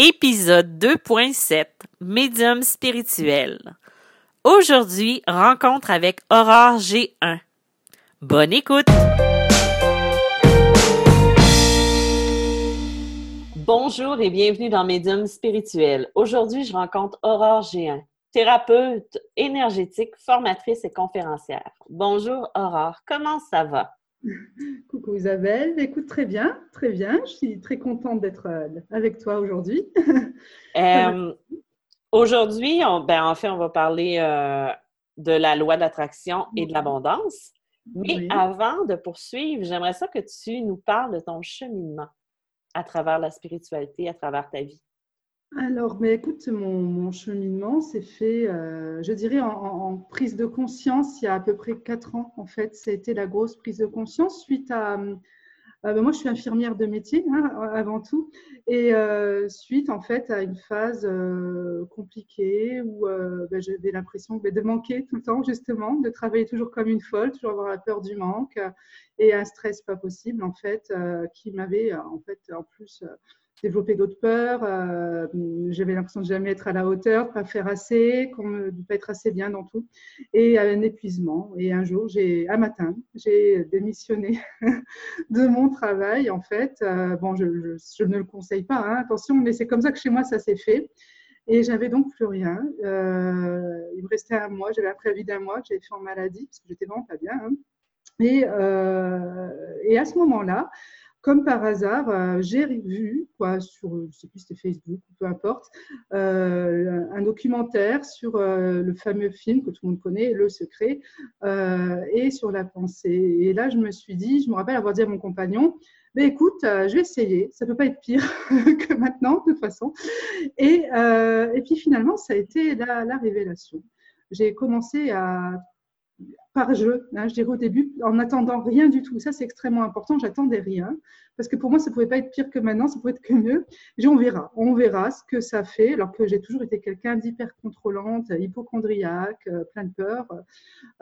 Épisode 2.7 Médium spirituel. Aujourd'hui, rencontre avec Aurore G1. Bonne écoute! Bonjour et bienvenue dans Médium spirituel. Aujourd'hui, je rencontre Aurore G1, thérapeute énergétique, formatrice et conférencière. Bonjour Aurore, comment ça va? Coucou Isabelle, écoute très bien, très bien. Je suis très contente d'être euh, avec toi aujourd'hui. Euh, aujourd'hui, ben, en fait, on va parler euh, de la loi d'attraction et de l'abondance. Mais avant de poursuivre, j'aimerais ça que tu nous parles de ton cheminement à travers la spiritualité, à travers ta vie. Alors, mais écoute, mon, cheminement s'est fait, euh, je dirais, en, prise de conscience il y a à peu près quatre ans. En fait, c'était la grosse prise de conscience suite à. Euh, ben, moi, je suis infirmière de métier hein, avant tout, et euh, suite en fait à une phase compliquée où ben, j'avais l'impression ben, de manquer tout le temps, justement, de travailler toujours comme une folle, toujours avoir la peur du manque et un stress pas possible en fait, qui m'avait en fait en plus développer d'autres peurs. Euh, j'avais l'impression de jamais être à la hauteur, de pas faire assez, de ne pas être assez bien dans tout, et un épuisement. Et un jour, j'ai, un matin, j'ai démissionné de mon travail. En fait, euh, bon, je, ne le conseille pas, hein, attention, mais c'est comme ça que chez moi ça s'est fait. Et j'avais donc plus rien. Euh, il me restait un mois. J'avais un préavis d'un mois que j'avais fait en maladie parce que j'étais vraiment pas bien. Hein. Et, et, à ce moment-là, comme par hasard, euh, j'ai vu, quoi, sur, je sais plus c'était Facebook peu importe, euh, un documentaire sur euh, le fameux film que tout le monde connaît, Le Secret, et sur la pensée. Et là, je me suis dit, je me rappelle avoir dit à mon compagnon, mais écoute, je vais essayer, ça peut pas être pire que maintenant, de toute façon. Et, et puis finalement, ça a été la révélation. J'ai commencé à par jeu, hein, je dirais au début, en n'attendant rien du tout. Ça, c'est extrêmement important. J'attendais rien parce que pour moi, ça ne pouvait pas être pire que maintenant, ça pouvait être que mieux. On verra, on verra ce que ça fait, alors que j'ai toujours été quelqu'un d'hyper contrôlante, hypochondriaque, euh, plein de peur.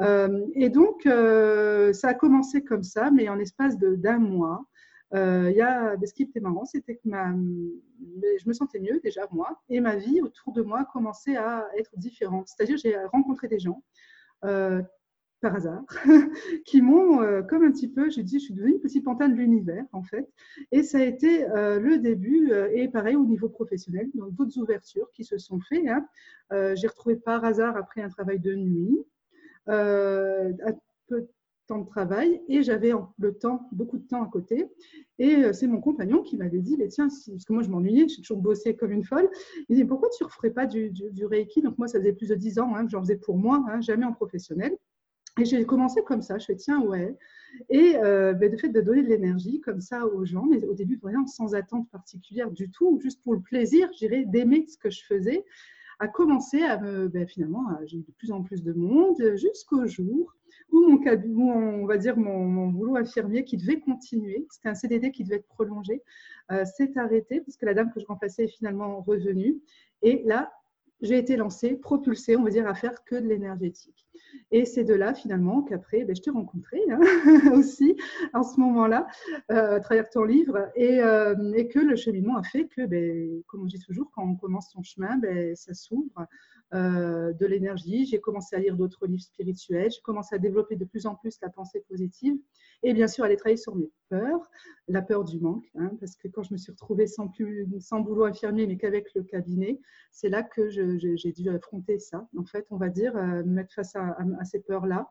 Euh, et donc, euh, ça a commencé comme ça, mais en espace d'un mois. Il y a, ce qui était marrant, c'était que je me sentais mieux déjà moi, et ma vie autour de moi commençait à être différente. C'est-à-dire, j'ai rencontré des gens par hasard, qui m'ont, euh, comme un petit peu, j'ai dit, je suis devenue une petite pantin de l'univers, en fait. Et ça a été euh, le début, euh, et pareil au niveau professionnel, donc d'autres ouvertures qui se sont faites. Hein. j'ai retrouvé par hasard, après un travail de nuit, un peu de temps de travail, et j'avais le temps, beaucoup de temps à côté. Et c'est mon compagnon qui m'avait dit, mais tiens, parce que moi je m'ennuyais, j'ai toujours bossé comme une folle. Il dit, pourquoi tu ne referais pas du, du, Reiki? Donc moi, ça faisait plus de dix ans hein, que j'en faisais pour moi, hein, jamais en professionnel. Et j'ai commencé comme ça, je fais tiens, ouais. Et euh, ben, le fait de donner de l'énergie comme ça aux gens, mais au début vraiment sans attente particulière du tout, juste pour le plaisir, je dirais, d'aimer ce que je faisais, a commencé à me, ben, finalement, j'ai eu de plus en plus de monde jusqu'au jour où mon, on va dire mon, boulot infirmier qui devait continuer, c'était un CDD qui devait être prolongé, euh, s'est arrêté parce que la dame que je remplaçais est finalement revenue. Et là, j'ai été lancée, propulsée, on va dire, à faire que de l'énergétique. Et c'est de là, finalement, qu'après, ben, je t'ai rencontré hein, aussi, en ce moment-là, euh, à travers ton livre, et, euh, et, que le cheminement a fait que, ben, comme on dit toujours, quand on commence son chemin, ben, ça s'ouvre euh, de l'énergie. J'ai commencé à lire d'autres livres spirituels. J'ai commencé à développer de plus en plus la pensée positive. Et bien sûr, aller travailler sur mes peurs, la peur du manque. Hein, parce que quand je me suis retrouvée sans, plus, sans boulot infirmier, mais qu'avec le cabinet, c'est là que j'ai dû affronter ça. En fait, on va dire, euh, me mettre face à ces peurs-là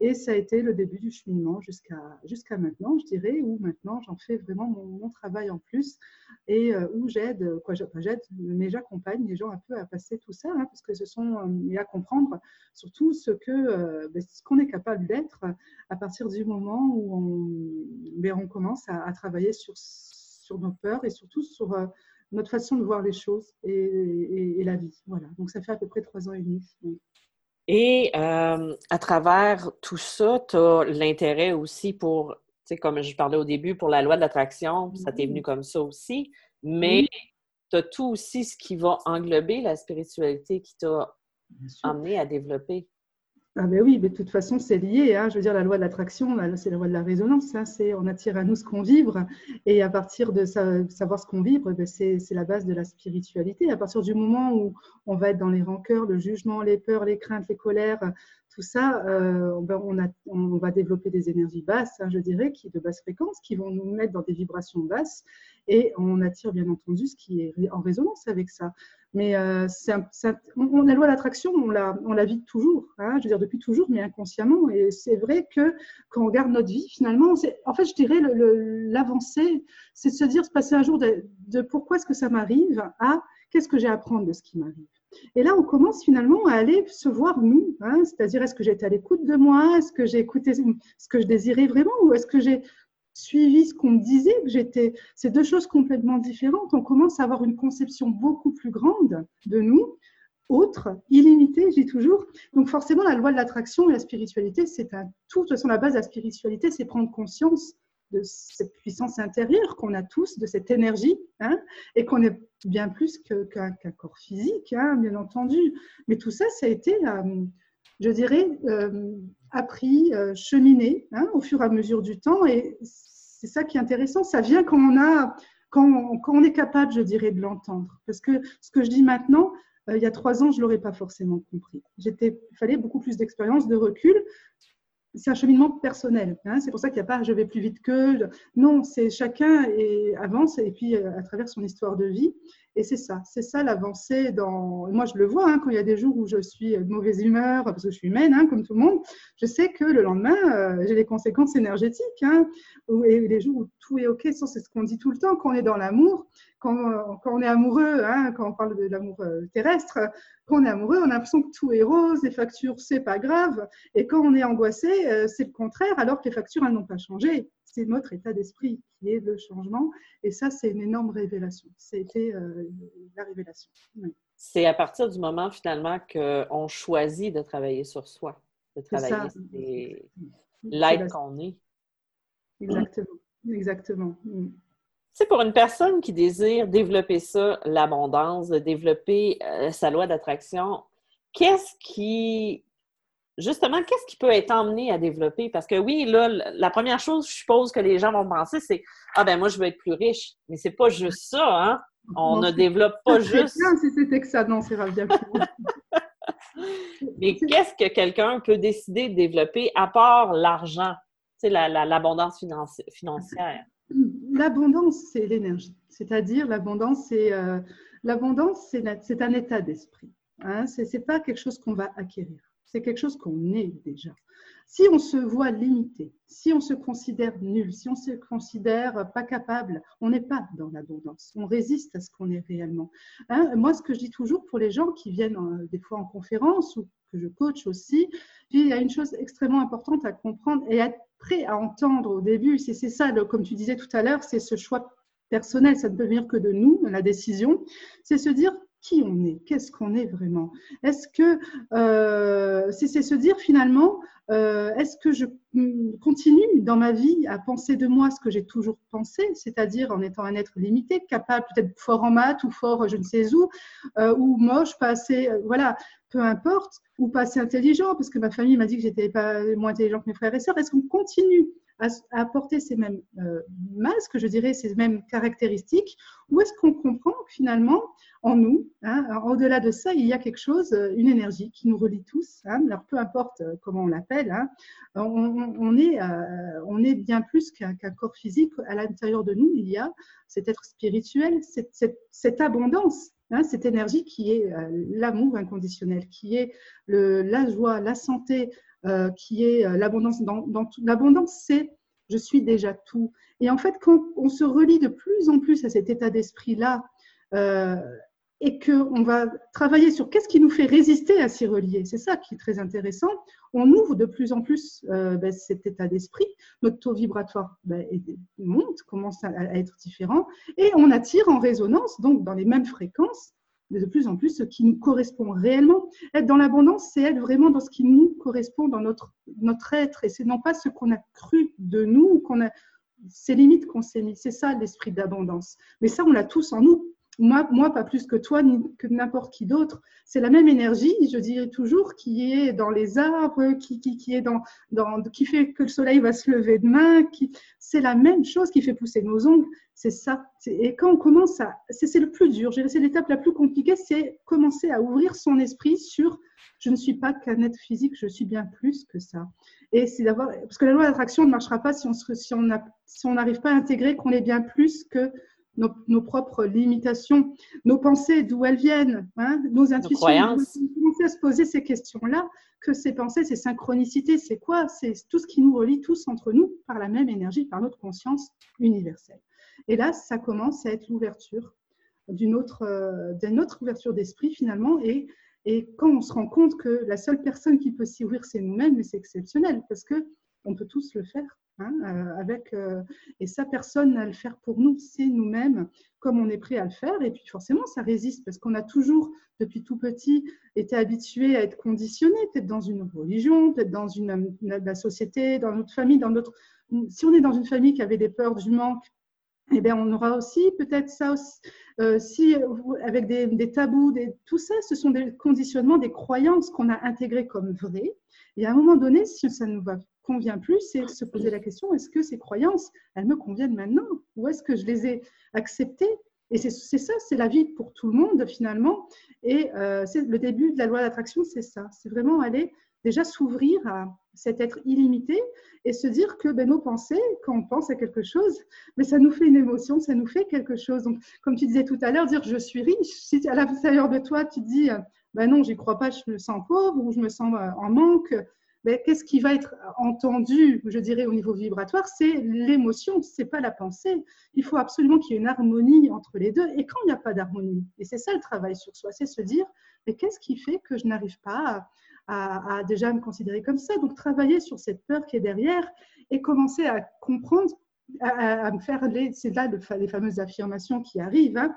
et ça a été le début du cheminement jusqu'à jusqu'à maintenant, je dirais, où maintenant j'en fais vraiment mon, travail en plus et euh, où j'aide, quoi, j'aide, mais j'accompagne les gens un peu à passer tout ça, hein, parce que ce sont euh, et à comprendre surtout ce que euh, ben, ce qu'on est capable d'être à partir du moment où on, ben, on commence à, travailler sur sur nos peurs et surtout sur notre façon de voir les choses et, et, la vie. Voilà. Donc ça fait à peu près trois ans et demi. Et euh, à travers tout ça, tu as l'intérêt aussi pour, tu sais, comme je parlais au début, pour la loi de l'attraction, ça t'est venu comme ça aussi, mais tu as tout aussi ce qui va englober la spiritualité qui t'a amené à développer. Ah ben oui, mais de toute façon, c'est lié. Hein. Je veux dire, la loi de l'attraction, c'est la loi de la résonance. Hein. C'est on attire à nous ce qu'on vibre. Et à partir de savoir ce qu'on vibre, ben c'est la base de la spiritualité. À partir du moment où on va être dans les rancœurs, le jugement, les peurs, les craintes, les colères, tout ça, euh, ben on, va développer des énergies basses, hein, je dirais, qui de basse fréquence, qui vont nous mettre dans des vibrations basses. Et on attire bien entendu ce qui est en résonance avec ça. Mais euh, on, la loi d'attraction, on la, on la vit toujours, hein, je veux dire depuis toujours, mais inconsciemment. Et c'est vrai que quand on regarde notre vie, finalement, en fait, je dirais l'avancée, c'est de se dire, se passer un jour de, pourquoi est-ce que ça m'arrive à qu'est-ce que j'ai à apprendre de ce qui m'arrive. Et là, on commence finalement à aller se voir nous, hein, c'est-à-dire est-ce que j'ai été à l'écoute de moi, est-ce que j'ai écouté ce que je désirais vraiment, ou est-ce que j'ai suivi ce qu'on me disait que j'étais. C'est deux choses complètement différentes. On commence à avoir une conception beaucoup plus grande de nous, autre, illimitée, dis toujours. Donc forcément, la loi de l'attraction et la spiritualité, c'est un tout. De toute façon, la base de la spiritualité, c'est prendre conscience de cette puissance intérieure qu'on a tous, de cette énergie, hein, et qu'on est bien plus qu'un corps physique, hein, bien entendu. Mais tout ça, ça a été, euh, je dirais, euh, appris, euh, cheminé hein, au fur et à mesure du temps. Et c'est ça qui est intéressant. Ça vient quand on, a, quand on, est capable, je dirais, de l'entendre. Parce que ce que je dis maintenant, euh, il y a trois ans, je ne l'aurais pas forcément compris. Il fallait beaucoup plus d'expérience, de recul. C'est un cheminement personnel. Hein. C'est pour ça qu'il n'y a pas je vais plus vite que. Non, c'est chacun et avance et puis à travers son histoire de vie. Et c'est ça, c'est ça l'avancée dans. Moi, je le vois hein, quand il y a des jours où je suis de mauvaise humeur, parce que je suis humaine, hein, comme tout le monde. Je sais que le lendemain, euh, j'ai des conséquences énergétiques. Hein, et les jours où tout est OK, c'est ce qu'on dit tout le temps, quand on est dans l'amour, quand, quand, on est amoureux, quand on parle de l'amour euh, terrestre, quand on est amoureux, on a l'impression que tout est rose, les factures, c'est pas grave. Et quand on est angoissé, euh, c'est le contraire, alors que les factures, elles n'ont pas changé c'est notre état d'esprit qui est le changement. Et ça, c'est une énorme révélation. C'était euh, la révélation. C'est à partir du moment, finalement, qu'on choisit de travailler sur soi, de travailler l'être qu'on est. Exactement. Exactement. C'est pour une personne qui désire développer ça, l'abondance, de développer euh, sa loi d'attraction, qu'est-ce qui justement, qu'est-ce qui peut être emmené à développer? Parce que oui, là, la première chose, je suppose que les gens vont penser, c'est Ah ben moi, je veux être plus riche. Mais c'est pas juste ça, hein? On ne développe pas juste. Si c'était que ça, non, c'est bien Mais qu'est-ce que quelqu'un peut décider de développer à part l'argent, l'abondance financière? L'abondance, c'est l'énergie. C'est-à-dire, l'abondance, c'est euh, l'abondance, c'est un état d'esprit. Hein? Ce n'est pas quelque chose qu'on va acquérir c'est quelque chose qu'on est déjà. Si on se voit limité, si on se considère nul, si on se considère pas capable, on n'est pas dans l'abondance. On résiste à ce qu'on est réellement. Hein, moi, ce que je dis toujours pour les gens qui viennent euh, des fois en conférence ou que je coach aussi, il y a une chose extrêmement importante à comprendre et être prêt à entendre au début. C'est ça, comme tu disais tout à l'heure, c'est ce choix personnel, ça ne peut venir que de nous, la décision, c'est se dire qui on est, qu'est-ce qu'on est vraiment? Est-ce que euh, c'est se dire finalement, euh, est-ce que je continue dans ma vie à penser de moi ce que j'ai toujours pensé, c'est-à-dire en étant un être limité, capable peut-être fort en maths ou fort je ne sais où, euh, ou moche, pas assez, voilà, peu importe, ou pas assez intelligent, parce que ma famille m'a dit que j'étais pas moins intelligent que mes frères et sœurs. Est-ce qu'on continue à, apporter ces mêmes masques, je dirais, ces mêmes caractéristiques, ou est-ce qu'on comprend finalement en nous. Hein. Au-delà de ça, il y a quelque chose, euh, une énergie qui nous relie tous. Hein. Alors, peu importe euh, comment on l'appelle, hein, on, est, euh, bien plus qu'un corps physique. À l'intérieur de nous, il y a cet être spirituel, cette, abondance, cette énergie qui est l'amour inconditionnel, qui est la joie, la santé, qui est l'abondance. Dans, dans l'abondance, c'est je suis déjà tout. Et en fait, quand on se relie de plus en plus à cet état d'esprit-là, et qu'on va travailler sur qu'est-ce qui nous fait résister à s'y relier. C'est ça qui est très intéressant. On ouvre de plus en plus euh, ben, cet état d'esprit. Notre taux vibratoire ben, monte, commence à, être différent, et on attire en résonance, donc dans les mêmes fréquences, de plus en plus ce qui nous correspond réellement. Être dans l'abondance, c'est être vraiment dans ce qui nous correspond dans notre, notre être, et c'est non pas ce qu'on a cru de nous, qu'on a, ces limites qu'on s'est mis. C'est ça l'esprit d'abondance. Mais ça, on l'a tous en nous moi, pas plus que toi, ni que n'importe qui d'autre. C'est la même énergie, je dirais toujours, qui est dans les arbres, qui, qui, qui est dans, dans, qui fait que le soleil va se lever demain. Qui, c'est la même chose qui fait pousser nos ongles. C'est ça. Et quand on commence à, c'est le plus dur. C'est l'étape la plus compliquée, c'est commencer à ouvrir son esprit sur je ne suis pas qu'un être physique, je suis bien plus que ça. Et c'est d'avoir, parce que la loi d'attraction ne marchera pas si on si si on n'arrive pas à intégrer qu'on est bien plus que nos, propres limitations, nos pensées, d'où elles viennent, hein, nos intuitions. Commencer à se poser ces questions-là, que ces pensées, ces synchronicités, c'est quoi? C'est tout ce qui nous relie tous entre nous par la même énergie, par notre conscience universelle. Et là, ça commence à être l'ouverture d'une autre, euh, d'une autre ouverture d'esprit finalement. Et, et quand on se rend compte que la seule personne qui peut s'y ouvrir, c'est nous-mêmes, c'est exceptionnel parce que on peut tous le faire. Hein, euh, euh, et ça, personne n'a le faire pour nous, c'est nous-mêmes, comme on est prêt à le faire. Et puis forcément, ça résiste parce qu'on a toujours, depuis tout petit, été habitué à être conditionné, peut-être dans une religion, peut-être dans une, la société, dans notre famille, dans notre. Si on est dans une famille qui avait des peurs du manque, eh bien, on aura aussi peut-être ça aussi. Euh, avec des, tabous, tout ça, ce sont des conditionnements, des croyances qu'on a intégrées comme vraies. Et à un moment donné, si ça nous va plus, c'est se poser la question est-ce que ces croyances, elles me conviennent maintenant Ou est-ce que je les ai acceptées? Et c'est ça, c'est la vie pour tout le monde finalement. Et euh, c'est le début de la loi d'attraction, c'est ça. C'est vraiment aller déjà s'ouvrir à cet être illimité et se dire que ben, nos pensées, quand on pense à quelque chose, mais ben, ça nous fait une émotion, ça nous fait quelque chose. Donc, comme tu disais tout à l'heure, dire je suis riche, si à l'intérieur de toi, tu dis ben non, j'y crois pas, je me sens pauvre ou je me sens euh, en manque, qu'est-ce qui va être entendu, je dirais, au niveau vibratoire? C'est l'émotion, c'est pas la pensée. Il faut absolument qu'il y ait une harmonie entre les deux. Et quand il n'y a pas d'harmonie, et c'est ça le travail sur soi, c'est se dire, mais qu'est-ce qui fait que je n'arrive pas à, déjà me considérer comme ça? Donc travailler sur cette peur qui est derrière et commencer à comprendre à, me faire les, c'est là les fameuses affirmations qui arrivent, hein,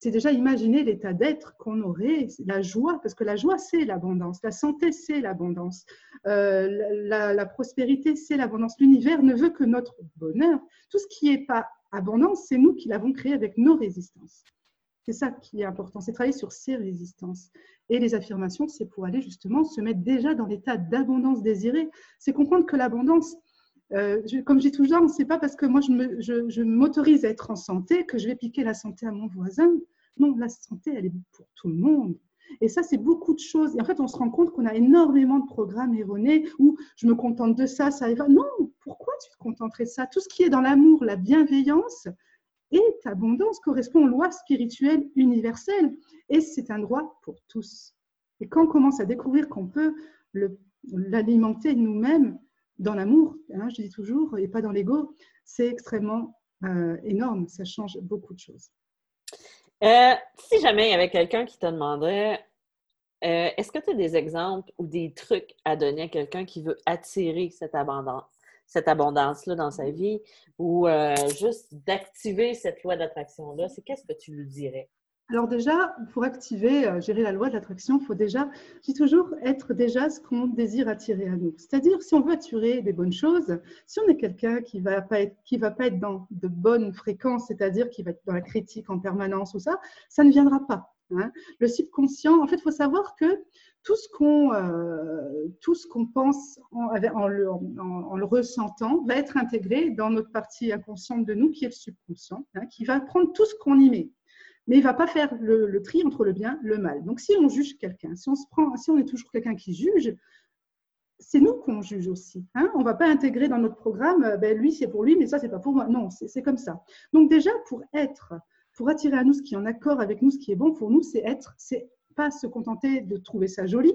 c'est déjà imaginer l'état d'être qu'on aurait, la joie, parce que la joie, c'est l'abondance, la santé, c'est l'abondance, euh, la, prospérité, c'est l'abondance. L'univers ne veut que notre bonheur. Tout ce qui n'est pas abondance, c'est nous qui l'avons créé avec nos résistances. C'est ça qui est important, c'est travailler sur ces résistances. Et les affirmations, c'est pour aller justement se mettre déjà dans l'état d'abondance désirée. C'est comprendre que l'abondance, euh, comme je dis toujours, ce n'est pas parce que moi je m'autorise à être en santé que je vais piquer la santé à mon voisin. Non, la santé, elle est pour tout le monde. Et ça, c'est beaucoup de choses. Et en fait, on se rend compte qu'on a énormément de programmes erronés où je me contente de ça, ça va. Non, pourquoi tu te contenterais de ça? Tout ce qui est dans l'amour, la bienveillance et abondance correspond aux lois spirituelles universelles. Et c'est un droit pour tous. Et quand on commence à découvrir qu'on peut l'alimenter nous-mêmes, dans l'amour, hein, je dis toujours, et pas dans l'ego, c'est extrêmement euh, énorme. Ça change beaucoup de choses. Euh, si jamais il y avait quelqu'un qui te demanderait, euh, est-ce que tu as des exemples ou des trucs à donner à quelqu'un qui veut attirer cette abondance, cette abondance-là dans sa vie ou juste d'activer cette loi d'attraction-là? C'est qu'est-ce que tu lui dirais? Alors déjà, pour activer, euh, gérer la loi de l'attraction, il faut déjà, je dis toujours, être déjà ce qu'on désire attirer à nous. C'est-à-dire, si on veut attirer des bonnes choses, si on est quelqu'un qui ne va, pas être, va pas être dans de bonnes fréquences, c'est-à-dire qui va être dans la critique en permanence ou ça, ça ne viendra pas. Hein. Le subconscient, en fait, il faut savoir que tout ce qu'on euh, pense en, en, le, en, le, ressentant va être intégré dans notre partie inconsciente de nous, qui est le subconscient, hein, qui va prendre tout ce qu'on y met mais il ne va pas faire le, tri entre le bien et le mal. Donc, si on juge quelqu'un, si on, se prend, si on est toujours quelqu'un qui juge, c'est nous qu'on juge aussi. Hein. on ne va pas intégrer dans notre programme, euh, ben, lui c'est pour lui, mais ça c'est pas pour moi. Non, c'est comme ça. Donc déjà, pour être, pour attirer à nous ce qui est en accord avec nous, ce qui est bon pour nous, c'est être, c'est pas se contenter de trouver ça joli,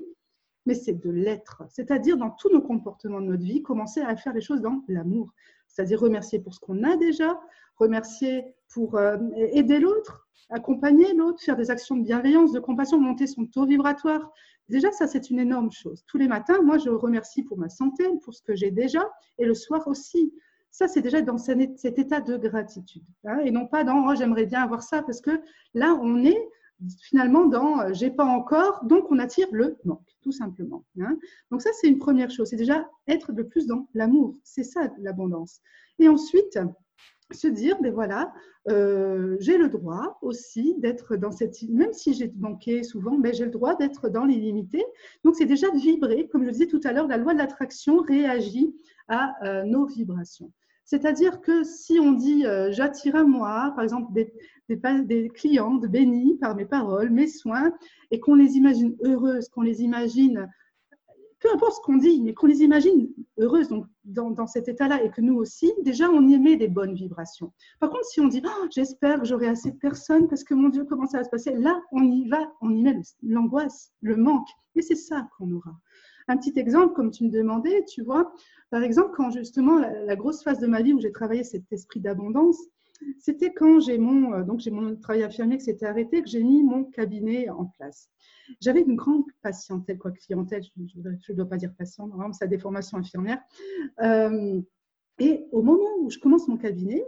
mais c'est de l'être. C'est-à-dire dans tous nos comportements de notre vie, commencer à faire les choses dans l'amour. C'est-à-dire remercier pour ce qu'on a déjà, remercier pour euh, aider l'autre, accompagner l'autre, faire des actions de bienveillance, de compassion, monter son taux vibratoire. Déjà, ça, c'est une énorme chose. Tous les matins, moi, je remercie pour ma santé, pour ce que j'ai déjà, et le soir aussi. Ça, c'est déjà dans cet état de gratitude. Hein, et non pas dans oh, j'aimerais bien avoir ça, parce que là, on est finalement dans euh, j'ai pas encore, donc on attire le manque, tout simplement. Hein. Donc ça, c'est une première chose. C'est déjà être de plus dans l'amour. C'est ça l'abondance. Et ensuite, se dire, ben voilà, euh, j'ai le droit aussi d'être dans cette, même si j'ai manqué souvent, ben j'ai le droit d'être dans l'illimité. Donc c'est déjà vibrer, comme je disais tout à l'heure, la loi de l'attraction réagit à euh, nos vibrations. C'est-à-dire que si on dit euh, j'attire à moi, par exemple, des, des, des clientes bénies par mes paroles, mes soins, et qu'on les imagine heureuses, qu'on les imagine peu importe ce qu'on dit, mais qu'on les imagine heureuses donc, dans, cet état-là et que nous aussi, déjà, on y émet des bonnes vibrations. Par contre, si on dit oh, j'espère que j'aurai assez de personnes parce que mon Dieu, comment ça va se passer? Là, on y va, on y met l'angoisse, le manque. Et c'est ça qu'on aura. Un petit exemple, comme tu me demandais, tu vois, par exemple, quand justement la, grosse phase de ma vie où j'ai travaillé cet esprit d'abondance, c'était quand j'ai mon, euh, donc j'ai mon travail infirmier qui s'était arrêté, que j'ai mis mon cabinet en place. J'avais une grande patientèle, quoi, clientèle, je ne dois pas dire patient, vraiment, c'est des formations infirmières. Euh, et au moment où je commence mon cabinet,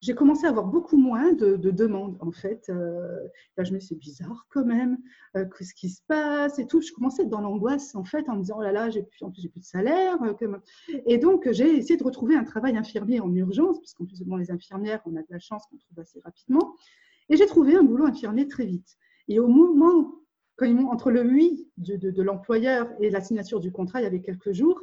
j'ai commencé à avoir beaucoup moins de, demandes, en fait. Euh, là, je me suis c'est bizarre quand même, euh, qu'est-ce qui se passe et tout. Je commençais à être dans l'angoisse, en fait, en me disant, oh là là, j'ai plus, en plus, j'ai plus de salaire. Et donc, j'ai essayé de retrouver un travail infirmier en urgence, parce qu'en plus, bon, les infirmières, on a de la chance qu'on trouve assez rapidement. Et j'ai trouvé un boulot infirmier très vite. Et au moment quand ils entre le oui de, l'employeur et la signature du contrat, il y avait quelques jours.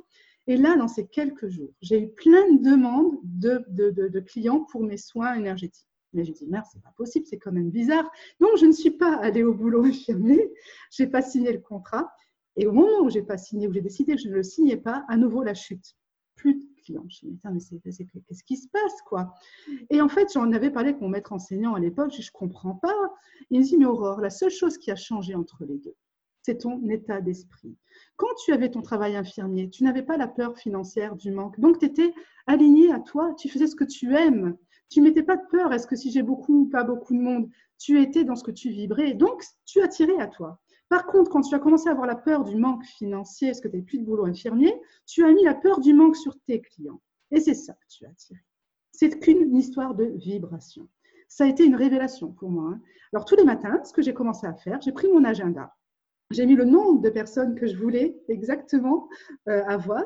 Et là, dans ces quelques jours, j'ai eu plein de demandes de, clients pour mes soins énergétiques. Mais j'ai dit, merde, c'est pas possible, c'est quand même bizarre. Donc, je ne suis pas allée au boulot infirmier, je n'ai pas signé le contrat. Et au moment où j'ai pas signé, où j'ai décidé que je ne le signais pas, à nouveau la chute. Plus de clients. Je me suis dit, mais qu'est-ce qui se passe, quoi? Et en fait, j'en avais parlé avec mon maître enseignant à l'époque, je ne comprends pas. Il me dit, mais Aurore, la seule chose qui a changé entre les deux, c'est ton état d'esprit. Quand tu avais ton travail infirmier, tu n'avais pas la peur financière du manque. Donc, tu étais aligné à toi, tu faisais ce que tu aimes. Tu mettais pas de peur, est-ce que si j'ai beaucoup ou pas beaucoup de monde, tu étais dans ce que tu vibrais. Donc, tu attirais à toi. Par contre, quand tu as commencé à avoir la peur du manque financier, est-ce que tu n'as plus de boulot infirmier, tu as mis la peur du manque sur tes clients. Et c'est ça que tu as tiré. C'est qu'une histoire de vibration. Ça a été une révélation pour moi. Hein. Alors, tous les matins, ce que j'ai commencé à faire, j'ai pris mon agenda. J'ai mis le nombre de personnes que je voulais exactement euh, avoir.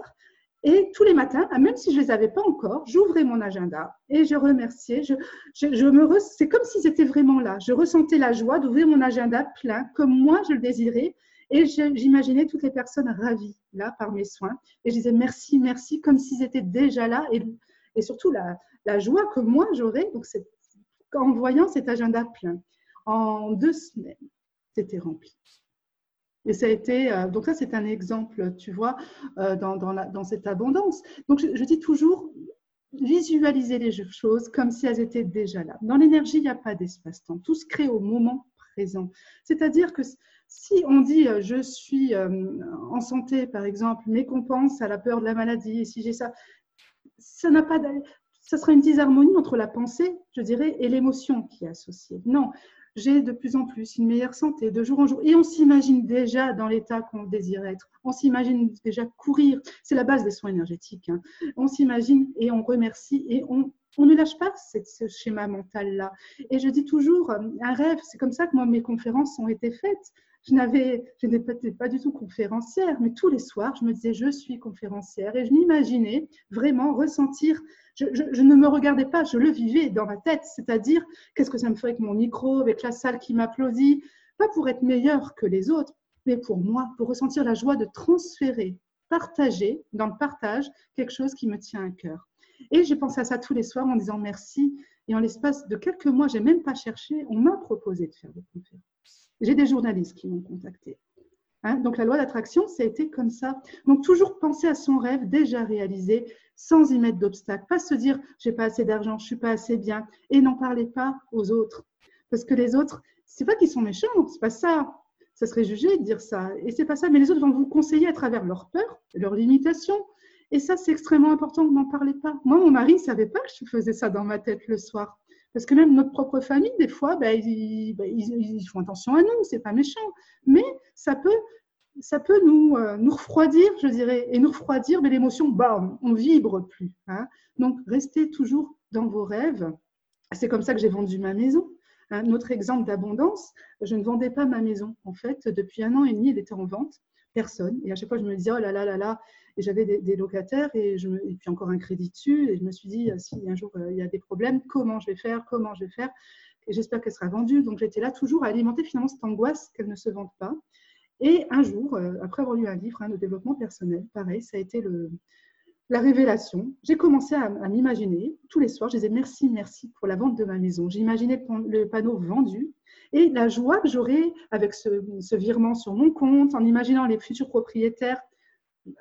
Et tous les matins, ah, même si je ne les avais pas encore, j'ouvrais mon agenda et je remerciais. C'est comme si c'était vraiment là. Je ressentais la joie d'ouvrir mon agenda plein, comme moi je le désirais. Et j'imaginais toutes les personnes ravies là par mes soins. Et je disais merci, merci, comme s'ils étaient déjà là. Et, surtout la, joie que moi j'aurais en voyant cet agenda plein. En deux semaines, c'était rempli. Et ça a été, euh, donc ça c'est un exemple, tu vois, euh, dans, dans, cette abondance. Donc je, dis toujours, visualiser les choses comme si elles étaient déjà là. Dans l'énergie, il n'y a pas d'espace-temps. Tout se crée au moment présent. C'est-à-dire que si on dit euh, je suis en santé, par exemple, mais qu'on pense à la peur de la maladie, et si j'ai ça, ça n'a pas ça sera une disharmonie entre la pensée, je dirais, et l'émotion qui est associée. Non, j'ai de plus en plus une meilleure santé de jour en jour. Et on s'imagine déjà dans l'état qu'on désire être. On s'imagine déjà courir. C'est la base des soins énergétiques. Hein. On s'imagine et on remercie et on, ne lâche pas ce schéma mental-là. Et je dis toujours, un rêve, c'est comme ça que moi, mes conférences ont été faites. Je n'avais, je n'étais pas du tout conférencière, mais tous les soirs, je me disais, je suis conférencière. Et je m'imaginais vraiment ressentir je, ne me regardais pas, je le vivais dans ma tête. C'est-à-dire, qu'est-ce que ça me fait avec mon micro, avec la salle qui m'applaudit? Pas pour être meilleur que les autres, mais pour moi, pour ressentir la joie de transférer, partager, dans le partage, quelque chose qui me tient à cœur. Et j'ai pensé à ça tous les soirs en disant merci. Et en l'espace de quelques mois, j'ai même pas cherché, on m'a proposé de faire des conférences. J'ai des journalistes qui m'ont contacté. Hein, donc la loi d'attraction, ça a été comme ça. Donc toujours penser à son rêve déjà réalisé, sans y mettre d'obstacles. Pas se dire j'ai pas assez d'argent, je suis pas assez bien, et n'en parlez pas aux autres, parce que les autres, c'est pas qu'ils sont méchants, c'est pas ça. Ça serait jugé de dire ça, et c'est pas ça. Mais les autres vont vous conseiller à travers leurs peurs, leurs limitations, et ça c'est extrêmement important. N'en parlez pas. Moi, mon mari ne savait pas que je faisais ça dans ma tête le soir. Parce que même notre propre famille, des fois, ben, ils, ben, ils, font attention à nous, c'est pas méchant. Mais ça peut ça peut nous, euh, refroidir, je dirais, et nous refroidir, mais l'émotion, bam, on vibre plus. Hein. Donc, restez toujours dans vos rêves. C'est comme ça que j'ai vendu ma maison. Un autre exemple d'abondance, je ne vendais pas ma maison. En fait, depuis un an et demi, elle était en vente personne. Et à chaque fois, je me disais, oh là là là là, et j'avais des, locataires et, je puis encore un crédit dessus. Et je me suis dit, si un jour il y a des problèmes, comment je vais faire, comment je vais faire? Et j'espère qu'elle sera vendue. Donc j'étais là toujours à alimenter finalement cette angoisse qu'elle ne se vende pas. Et un jour, euh, après avoir lu un livre hein, de développement personnel, pareil, ça a été le, la révélation. J'ai commencé à, m'imaginer tous les soirs, je disais merci, merci pour la vente de ma maison. J'imaginais le panneau vendu et la joie que j'aurais avec ce, virement sur mon compte, en imaginant les futurs propriétaires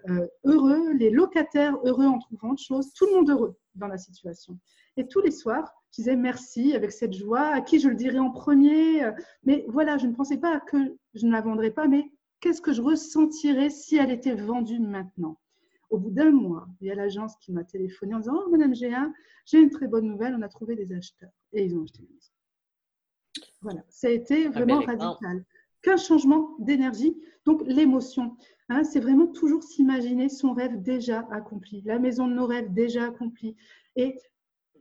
euh, heureux, les locataires heureux en trouvant de choses, tout le monde heureux dans la situation. Et tous les soirs, je disais merci avec cette joie, à qui je le dirais en premier. Mais voilà, je ne pensais pas que je ne la vendrais pas, mais qu'est-ce que je ressentirais si elle était vendue maintenant? Au bout d'un mois, il y a l'agence qui m'a téléphoné en disant Oh, Madame G1, j'ai une très bonne nouvelle, on a trouvé des acheteurs. Et ils ont acheté la maison. Voilà, ça a été vraiment radical. Qu'un changement d'énergie, donc l'émotion. Hein, c'est vraiment toujours s'imaginer son rêve déjà accompli, la maison de nos rêves déjà accomplie. Et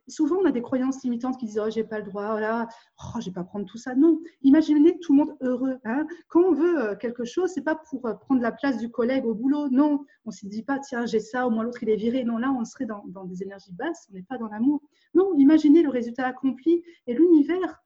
souvent, on a des croyances limitantes qui disent Oh, j'ai pas le droit, voilà, oh, je vais pas prendre tout ça. Non, imaginez tout le monde heureux. Hein. Quand on veut euh, quelque chose, c'est pas pour euh, prendre la place du collègue au boulot. Non, on se dit pas Tiens, j'ai ça, au moins l'autre il est viré. Non, là, on serait dans, des énergies basses, on n'est pas dans l'amour. Non, imaginez le résultat accompli et l'univers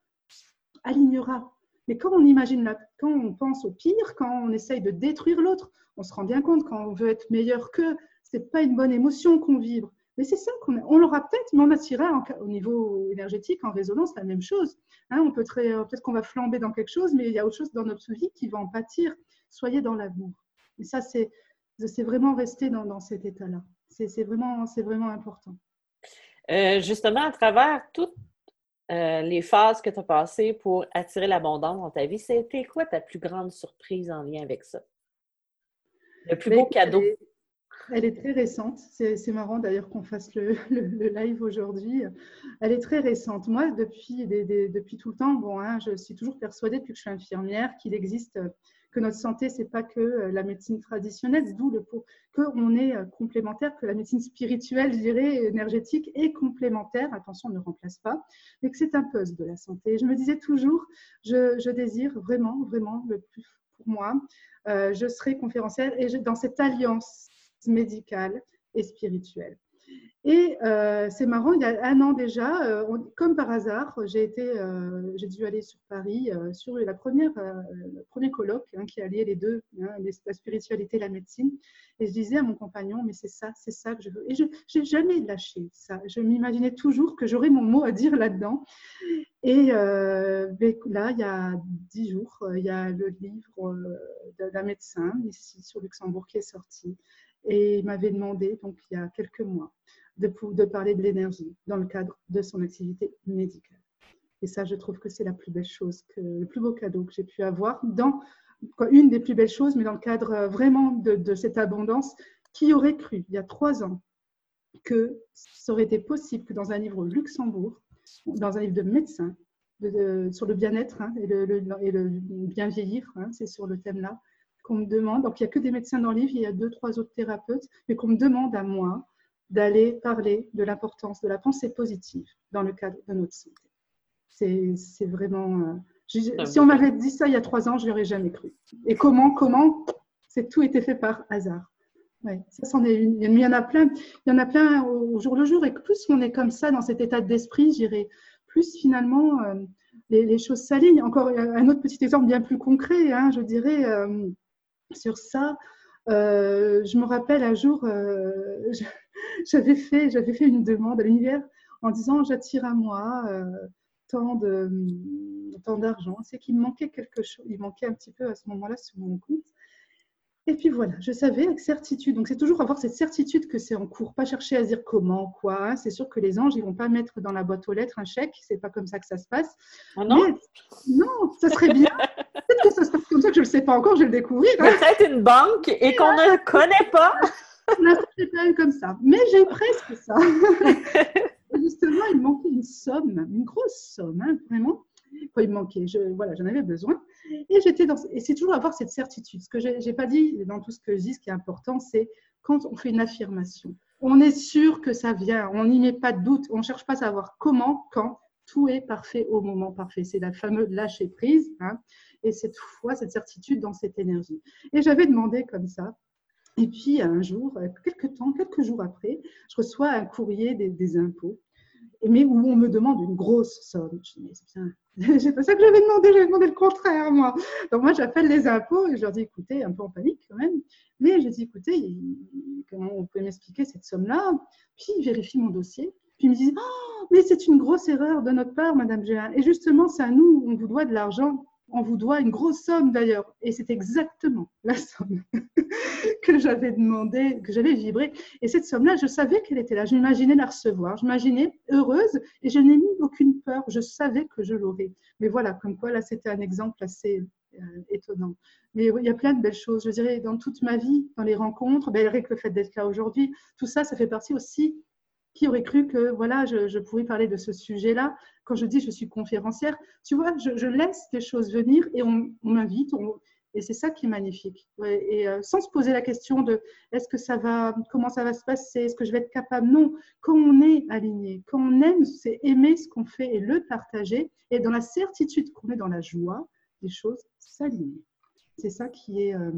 alignera. Mais quand on imagine, la, quand on pense au pire, quand on essaye de détruire l'autre, on se rend bien compte quand on veut être meilleur qu'eux, c'est pas une bonne émotion qu'on vibre. Mais c'est ça qu'on on l'aura peut-être, mais on attirera au niveau énergétique, en résonance, la même chose. Hein, on peut euh, peut-être qu'on va flamber dans quelque chose, mais il y a autre chose dans notre vie qui va en pâtir. Soyez dans l'amour. Et ça, c'est, vraiment rester dans, cet état-là. C'est, vraiment, vraiment important. Euh, justement, à travers toutes euh, les phases que tu as passées pour attirer l'abondance dans ta vie, c'était quoi ta plus grande surprise en lien avec ça? Le plus beau cadeau? Elle est très récente. C'est marrant d'ailleurs qu'on fasse le, live aujourd'hui. Elle est très récente. Moi, depuis, depuis tout le temps, bon, hein, je suis toujours persuadée depuis que je suis infirmière qu'il existe, que notre santé, c'est pas que euh, la médecine traditionnelle, d'où le qu'on est euh, complémentaire, que la médecine spirituelle, je dirais, énergétique est complémentaire. Attention, ne remplace pas, mais que c'est un puzzle de la santé. Je me disais toujours, je, désire vraiment, vraiment le plus pour moi. Euh, je serai conférencière et dans cette alliance médicale et spirituelle. Et euh, c'est marrant, il y a un an déjà, euh, comme par hasard, euh, j'ai dû aller sur Paris sur le premier colloque hein, qui alliait les deux, hein, la spiritualité et la médecine. Et je disais à mon compagnon, mais c'est ça, c'est ça que je veux. Et je n'ai jamais lâché ça. Je m'imaginais toujours que j'aurais mon mot à dire là-dedans. Et ben, là, il y a dix jours, il y a le livre d'un médecin ici sur Luxembourg qui est sorti et il m'avait demandé, donc il y a quelques mois, de, parler de l'énergie dans le cadre de son activité médicale. Et ça, je trouve que c'est la plus belle chose, le plus beau cadeau que j'ai pu avoir dans une des plus belles choses, mais dans le cadre euh, vraiment de, cette abondance. Qui aurait cru, il y a trois ans, que ça aurait été possible que dans un livre au Luxembourg, dans un livre de médecin, sur le bien-être hein, et, le, et, le, bien vieillir, hein, c'est sur le thème-là, qu'on me demande, donc il n'y a que des médecins dans le livre, il y a deux, trois autres thérapeutes, mais qu'on me demande à moi d'aller parler de l'importance de la pensée positive dans le cadre de notre santé. C'est vraiment... Euh, si on m'avait dit ça il y a trois ans, je n'y aurais jamais cru. Et comment Comment? C'est tout été fait par hasard. Ouais. Il y en a plein. Il y en a plein au jour le jour. Et plus on est comme ça dans cet état d'esprit, j'irai plus finalement euh, les, choses s'alignent. Encore un autre petit exemple bien plus concret, hein, je dirais. Euh, sur ça. Euh, je me rappelle un jour, euh, j'avais fait, une demande à l'univers en disant j'attire à moi euh, tant d'argent. C'est qu'il manquait quelque chose. Il manquait un petit peu à ce moment-là sur mon compte. Et puis voilà, je savais avec certitude. Donc c'est toujours avoir cette certitude que c'est en cours, pas chercher à dire comment, quoi. Hein. C'est sûr que les anges, ils vont pas mettre dans la boîte aux lettres un chèque. C'est pas comme ça que ça se passe. Oh non? non, ça serait bien. Peut-être que ça se passe comme ça que je le sais pas encore. Je vais le découvrir. Hein. Peut-être une banque et qu'on ne connaît pas. je pas eu comme ça, mais j'ai presque ça. Justement, il manquait une somme, une grosse somme, hein, vraiment il me manquait. Je, voilà, j'en avais besoin. Et j'étais dans. Et c'est toujours avoir cette certitude. Ce que j'ai, pas dit dans tout ce que je dis, ce qui est important, c'est quand on fait une affirmation. On est sûr que ça vient. On n'y met pas de doute. On ne cherche pas à savoir comment, quand. tout est parfait au moment parfait. C'est la fameuse lâcher prise. Hein, et cette foi, cette certitude dans cette énergie. Et j'avais demandé comme ça. Et puis un jour, quelques temps, quelques jours après, je reçois un courrier des, impôts, mais où on me demande une grosse somme. Je dis, mais c'est pas ça que j'avais demandé, j'avais demandé le contraire, moi. Donc moi, j'appelle les impôts et je leur dis, écoutez, un peu en panique quand même, mais je dis, écoutez, comment on peut m'expliquer cette somme-là? Puis ils vérifient mon dossier. Puis ils me disent, oh, mais c'est une grosse erreur de notre part, Madame Géin. Et justement, c'est à nous, on vous doit de l'argent on vous doit une grosse somme d'ailleurs. Et c'est exactement la somme que j'avais demandé, que j'avais vibré. Et cette somme-là, je savais qu'elle était là. Je m'imaginais la recevoir. Je m'imaginais heureuse et je n'ai mis aucune peur. Je savais que je l'aurais. Mais voilà, comme quoi là, c'était un exemple assez euh, étonnant. Mais il y a plein de belles choses. Je dirais, dans toute ma vie, dans les rencontres, ben, avec le fait d'être là aujourd'hui, tout ça, ça fait partie aussi qui aurait cru que voilà, je, pouvais parler de ce sujet-là Quand je dis je suis conférencière, tu vois, je, laisse des choses venir et on, m'invite. et c'est ça qui est magnifique. et euh, sans se poser la question de est-ce que ça va, comment ça va se passer, est-ce que je vais être capable? Non. Quand on est aligné, quand on aime, c'est aimer ce qu'on fait et le partager. Et dans la certitude qu'on est dans la joie, les choses s'alignent. C'est ça qui est, euh,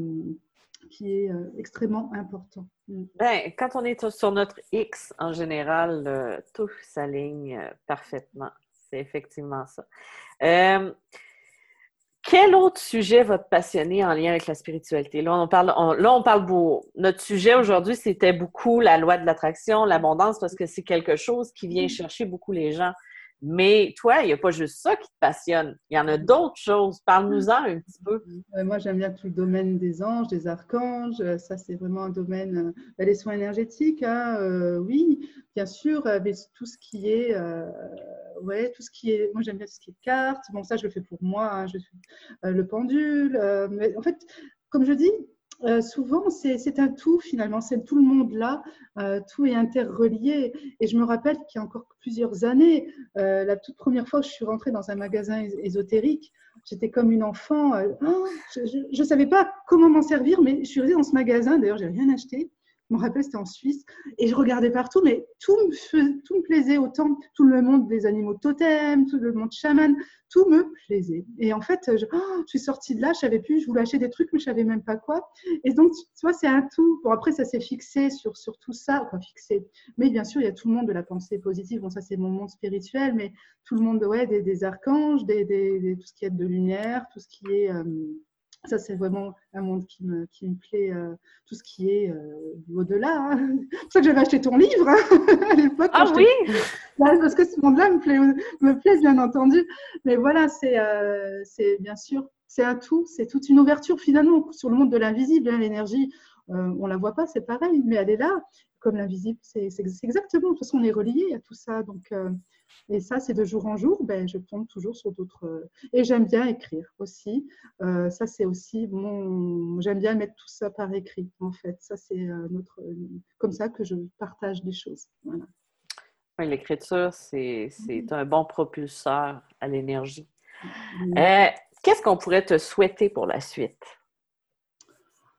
qui est euh, extrêmement important. Mm. Ben, quand on est sur notre X, en général, euh, tout s'aligne euh, parfaitement. C'est effectivement ça. quel autre sujet va te passionner en lien avec la spiritualité? Là, on parle, là, on parle beaucoup. Notre sujet aujourd'hui, c'était beaucoup la loi de l'attraction, l'abondance, parce que c'est quelque chose qui vient mm. chercher beaucoup les gens. Mais toi, il n'y a pas juste ça qui te passionne. Il y en a d'autres choses. Parle-nous-en un petit peu. Moi, j'aime bien tout le domaine des anges, des archanges. Ça, c'est vraiment un domaine. Euh, bah, les soins énergétiques, hein, euh, oui, bien sûr, mais tout ce qui est. Euh, ouais, tout ce qui est. Moi, j'aime bien tout ce qui est cartes. Bon, ça, je le fais pour moi. Hein, je le pendule. en fait, comme je dis, euh, souvent, c'est un tout finalement, c'est tout le monde là, euh, tout est interrelié. Et je me rappelle qu'il y a encore plusieurs années, euh, la toute première fois que je suis rentrée dans un magasin ésotérique, j'étais comme une enfant. Oh, je ne savais pas comment m'en servir, mais je suis restée dans ce magasin. D'ailleurs, j'ai rien acheté. Je me rappelle, c'était en Suisse. Et je regardais partout, mais tout me, plaisait autant. Tout le monde des animaux totems, tout le monde chaman, tout me plaisait. Et en fait, je, oh, suis sortie de là, je savais plus, je voulais acheter des trucs, mais je savais même pas quoi. Et donc, tu vois, c'est un tout. Bon, après, ça s'est fixé sur, tout ça, enfin fixé. Mais bien sûr, il y a tout le monde de la pensée positive. Bon, ça, c'est mon monde spirituel, mais tout le monde, ouais, des, archanges, tout ce qui est de lumière, tout ce qui est. Euh, ça, c'est vraiment un monde qui me, qui me plaît, euh, tout ce qui est euh, au-delà. Hein. C'est pour ça que j'avais acheté ton livre hein, à l'époque. Ah oui Parce que ce monde-là me plaît, me plaît, bien entendu. Mais voilà, c'est euh, bien sûr, c'est un tout, c'est toute une ouverture finalement sur le monde de l'invisible. Hein, L'énergie, on ne la voit pas, c'est pareil, mais elle est là. Comme l'invisible, c'est exactement, de toute façon, on est relié à tout ça. Donc, et ça, c'est de jour en jour, ben, je tombe toujours sur d'autres. Euh, et j'aime bien écrire aussi. Euh, ça, c'est aussi mon. J'aime bien mettre tout ça par écrit, en fait. Ça, c'est euh, notre. Comme ça que je partage des choses. Voilà. Oui, l'écriture, c'est un bon propulseur à l'énergie. Qu'est-ce qu'on pourrait te souhaiter pour la suite?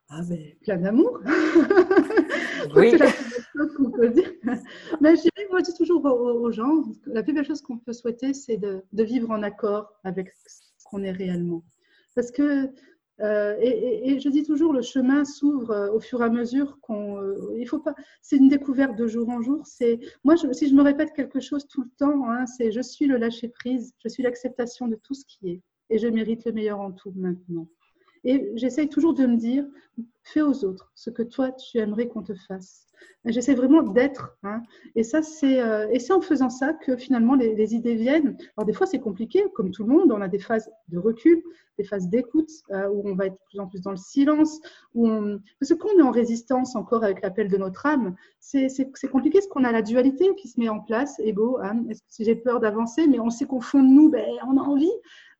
Ah ben, plein d'amour. oui. Qu'on peut. Mais je dirais, moi, je dis toujours aux, gens, la plus belle chose qu'on peut souhaiter, c'est de, vivre en accord avec ce qu'on est réellement. Parce que, euh, et, je dis toujours, le chemin s'ouvre euh, au fur et à mesure qu'on. Euh, il faut pas. C'est une découverte de jour en jour. C'est moi, si je me répète quelque chose tout le temps, hein, c'est je suis le lâcher prise, je suis l'acceptation de tout ce qui est, et je mérite le meilleur en tout maintenant. Et j'essaye toujours de me dire, fais aux autres ce que toi, tu aimerais qu'on te fasse. J'essaie vraiment d'être. Hein. Et ça, c'est euh, en faisant ça que finalement les, idées viennent. Alors des fois, c'est compliqué, comme tout le monde. On a des phases de recul, des phases d'écoute euh, où on va être de plus en plus dans le silence. Où. Parce que quand on est en résistance encore avec l'appel de notre âme, c'est compliqué parce qu'on a la dualité qui se met en place, ego, âme. Est-ce que j'ai peur d'avancer Mais on sait qu'au fond de nous, ben, on a envie.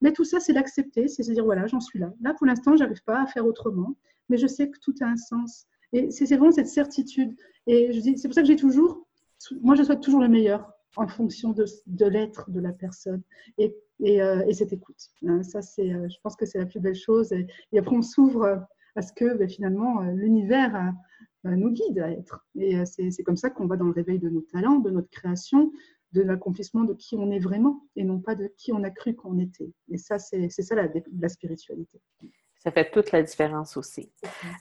Mais tout ça, c'est l'accepter, c'est se dire voilà, j'en suis là. Là, pour l'instant, j'arrive pas à faire autrement, mais je sais que tout a un sens. Et c'est vraiment cette certitude. Et je c'est pour ça que j'ai toujours, moi, je souhaite toujours le meilleur en fonction de, l'être de la personne et, euh, et cette écoute. Hein, ça, c'est, euh, je pense que c'est la plus belle chose. Et, après, on s'ouvre à ce que ben, finalement euh, l'univers nous guide à être. Et c'est comme ça qu'on va dans le réveil de nos talents, de notre création, de l'accomplissement de qui on est vraiment et non pas de qui on a cru qu'on était. Et ça, c'est ça la, spiritualité. Ça fait toute la différence aussi.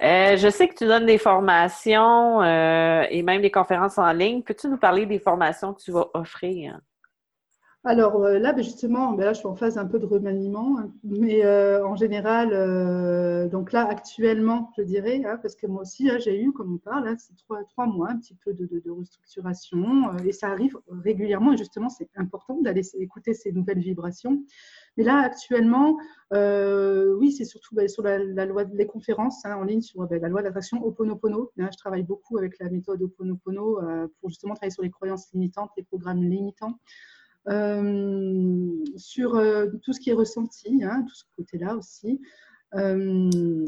Euh, je sais que tu donnes des formations euh, et même des conférences en ligne. Peux-tu nous parler des formations que tu vas offrir? Alors euh, là, ben, justement, ben là, je suis en phase un peu de remaniement, hein. mais euh, en général, euh, donc là, actuellement, je dirais, hein, parce que moi aussi, hein, j'ai eu, comme on parle, c'est trois, mois, un petit peu de, restructuration, et ça arrive régulièrement, et justement, c'est important d'aller écouter ces nouvelles vibrations. Mais là, actuellement, oui, c'est surtout ben, sur la, loi des conférences en ligne sur la loi d'attraction Oponopono. je travaille beaucoup avec la méthode Oponopono pour justement travailler sur les croyances limitantes, les programmes limitants. Euh, sur euh, tout ce qui est ressenti, hein, tout ce côté-là aussi. Euh,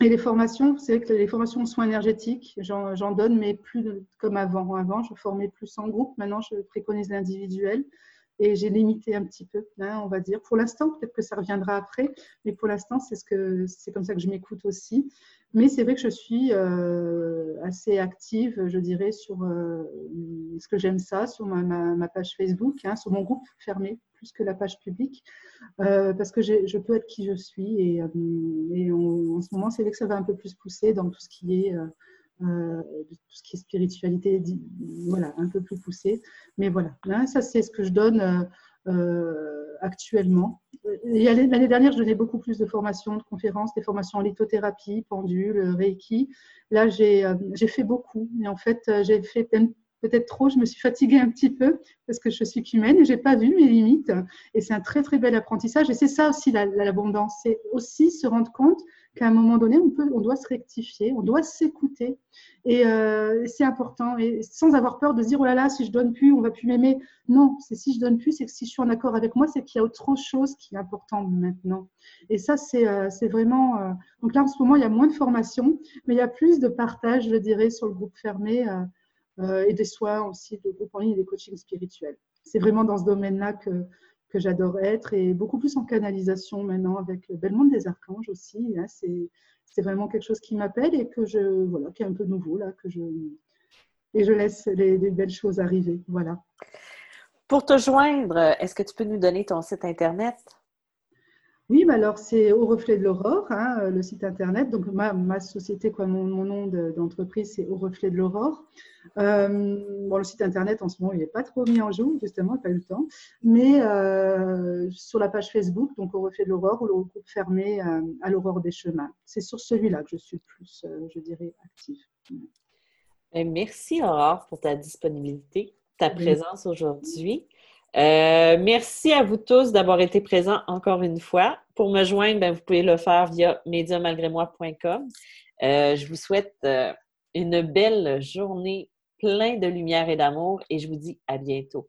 et les formations, c'est que les formations en soins énergétiques, j'en donne, mais plus comme avant. Avant, je formais plus en groupe. Maintenant, je préconise l'individuel et j'ai limité un petit peu, on va dire. Pour l'instant, peut-être que ça reviendra après, mais pour l'instant, c'est ce comme ça que je m'écoute aussi. Mais c'est vrai que je suis euh, assez active, je dirais, sur euh, ce que j'aime ça, sur ma, page Facebook, hein, sur mon groupe fermé, plus que la page publique, euh, parce que je peux être qui je suis. Et, en ce moment, c'est vrai que ça va un peu plus pousser dans tout ce qui est tout ce qui est spiritualité, voilà, un peu plus poussé. Mais voilà, hein, ça c'est ce que je donne actuellement. L'année dernière, je donnais beaucoup plus de formations, de conférences, des formations en lithothérapie, pendule, reiki. Là, j'ai fait beaucoup. Et en fait, j'ai fait peut-être trop, je me suis fatiguée un petit peu parce que je suis qu'humaine et j'ai pas vu mes limites. Et c'est un très très bel apprentissage. Et c'est ça aussi l'abondance, c'est aussi se rendre compte qu'à un moment donné, on, peut, on doit se rectifier, on doit s'écouter. Et euh, c'est important. Et sans avoir peur de dire, oh là là, si je donne plus, on va plus m'aimer. Non, c'est si je donne plus, c'est que si je suis en accord avec moi, c'est qu'il y a autre chose qui est important maintenant. Et ça, c'est euh, vraiment. Euh, donc là, en ce moment, il y a moins de formation, mais il y a plus de partage, je dirais, sur le groupe fermé et des soins aussi, de groupe en ligne et des coachings spirituels. C'est vraiment dans ce domaine-là que, que j'adore être et beaucoup plus en canalisation maintenant avec le bel monde des archanges aussi. Hein, c'est vraiment quelque chose qui m'appelle et que je voilà qui est un peu nouveau là que je et je laisse les, belles choses arriver. Voilà. Pour te joindre, est-ce que tu peux nous donner ton site internet? Oui, bah alors c'est Au Reflet de l'Aurore, hein, euh, le site internet. Donc ma, ma société, quoi, mon, nom d'entreprise, c'est Au Reflet de l'Aurore. Euh, bon, le site internet en ce moment, il n'est pas trop mis en joue, justement, pas eu le temps. Mais euh, sur la page Facebook, donc Au Reflet de l'Aurore, ou le groupe fermé à l'Aurore des Chemins. C'est sur celui-là que je suis le plus, je dirais, active. Ben, merci Aurore pour ta disponibilité, ta présence aujourd'hui. Euh, merci à vous tous d'avoir été présents encore une fois. Pour me joindre, ben, vous pouvez le faire via médiamalgrémoi.com. Euh, je vous souhaite euh, une belle journée pleine de lumière et d'amour et je vous dis à bientôt.